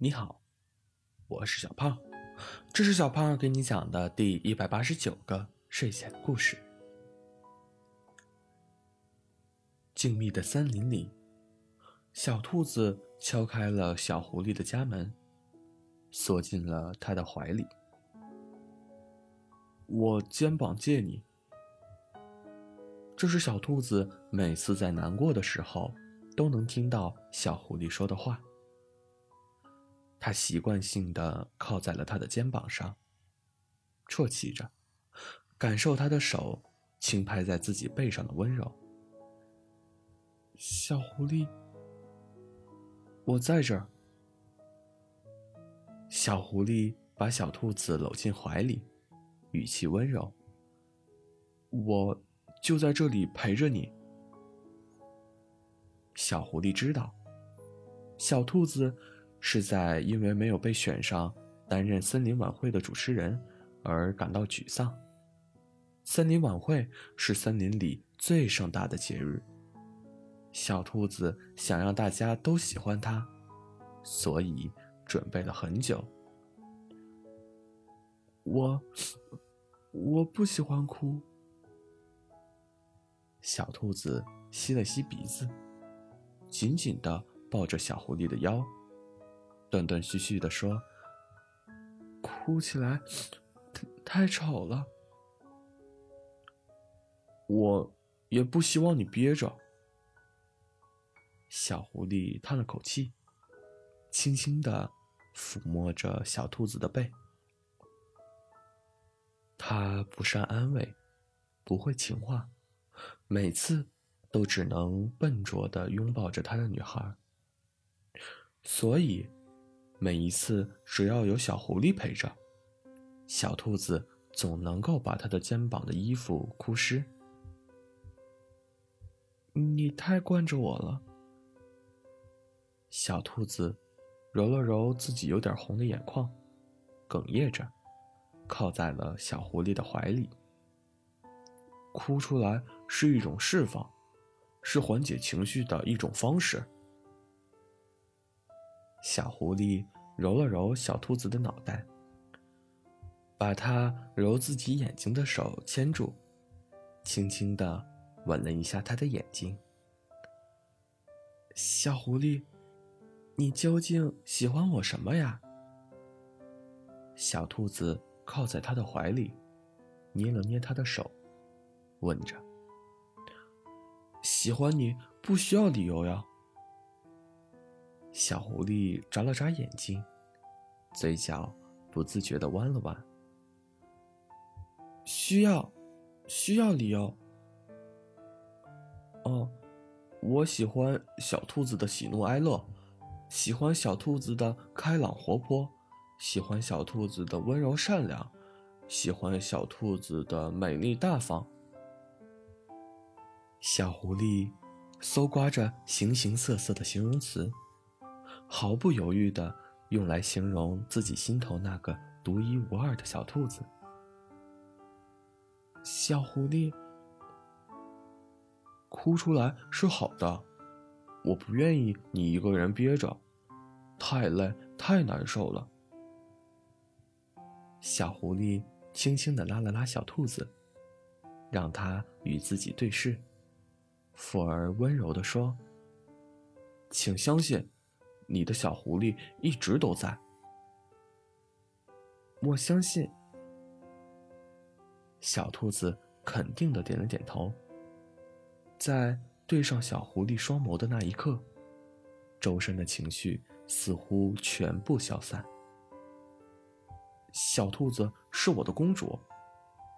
你好，我是小胖，这是小胖给你讲的第一百八十九个睡前故事。静谧的森林里，小兔子敲开了小狐狸的家门，缩进了他的怀里。我肩膀借你。这是小兔子每次在难过的时候都能听到小狐狸说的话。他习惯性的靠在了他的肩膀上，啜泣着，感受他的手轻拍在自己背上的温柔。小狐狸，我在这儿。小狐狸把小兔子搂进怀里，语气温柔：“我就在这里陪着你。”小狐狸知道，小兔子。是在因为没有被选上担任森林晚会的主持人而感到沮丧。森林晚会是森林里最盛大的节日，小兔子想让大家都喜欢它，所以准备了很久。我，我不喜欢哭。小兔子吸了吸鼻子，紧紧地抱着小狐狸的腰。断断续续的说：“哭起来太丑了，我也不希望你憋着。”小狐狸叹了口气，轻轻的抚摸着小兔子的背。他不善安慰，不会情话，每次都只能笨拙的拥抱着他的女孩，所以。每一次，只要有小狐狸陪着，小兔子总能够把它的肩膀的衣服哭湿。你太惯着我了。小兔子揉了揉自己有点红的眼眶，哽咽着，靠在了小狐狸的怀里。哭出来是一种释放，是缓解情绪的一种方式。小狐狸揉了揉小兔子的脑袋，把它揉自己眼睛的手牵住，轻轻的吻了一下它的眼睛。小狐狸，你究竟喜欢我什么呀？小兔子靠在他的怀里，捏了捏他的手，问着：“喜欢你不需要理由呀。”小狐狸眨了眨眼睛，嘴角不自觉的弯了弯。需要，需要理由。哦，我喜欢小兔子的喜怒哀乐，喜欢小兔子的开朗活泼，喜欢小兔子的温柔善良，喜欢小兔子的美丽大方。小狐狸搜刮着形形色色的形容词。毫不犹豫的用来形容自己心头那个独一无二的小兔子。小狐狸，哭出来是好的，我不愿意你一个人憋着，太累太难受了。小狐狸轻轻的拉了拉小兔子，让它与自己对视，附而温柔的说：“请相信。”你的小狐狸一直都在，我相信。小兔子肯定的点了点头。在对上小狐狸双眸的那一刻，周身的情绪似乎全部消散。小兔子是我的公主，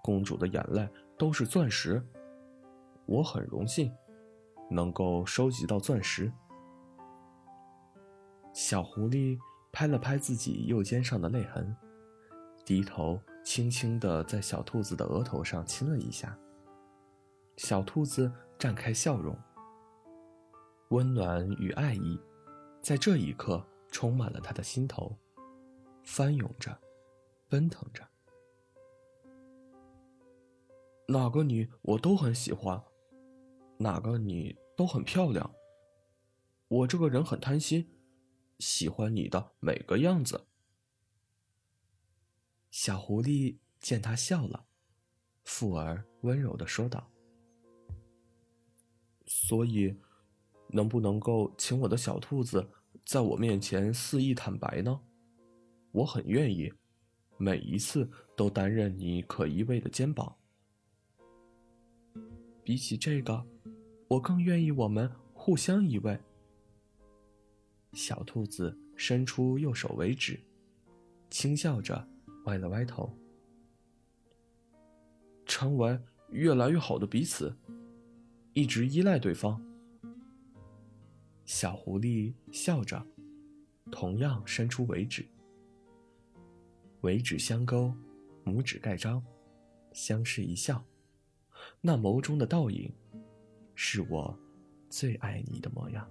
公主的眼泪都是钻石，我很荣幸能够收集到钻石。小狐狸拍了拍自己右肩上的泪痕，低头轻轻地在小兔子的额头上亲了一下。小兔子绽开笑容，温暖与爱意在这一刻充满了他的心头，翻涌着，奔腾着。哪个你我都很喜欢，哪个你都很漂亮。我这个人很贪心。喜欢你的每个样子。小狐狸见他笑了，富而温柔的说道：“所以，能不能够请我的小兔子在我面前肆意坦白呢？我很愿意，每一次都担任你可依偎的肩膀。比起这个，我更愿意我们互相依偎。”小兔子伸出右手为止，轻笑着。歪了歪头，成为越来越好的彼此，一直依赖对方。小狐狸笑着，同样伸出尾指，尾指相勾，拇指盖章，相视一笑。那眸中的倒影，是我最爱你的模样。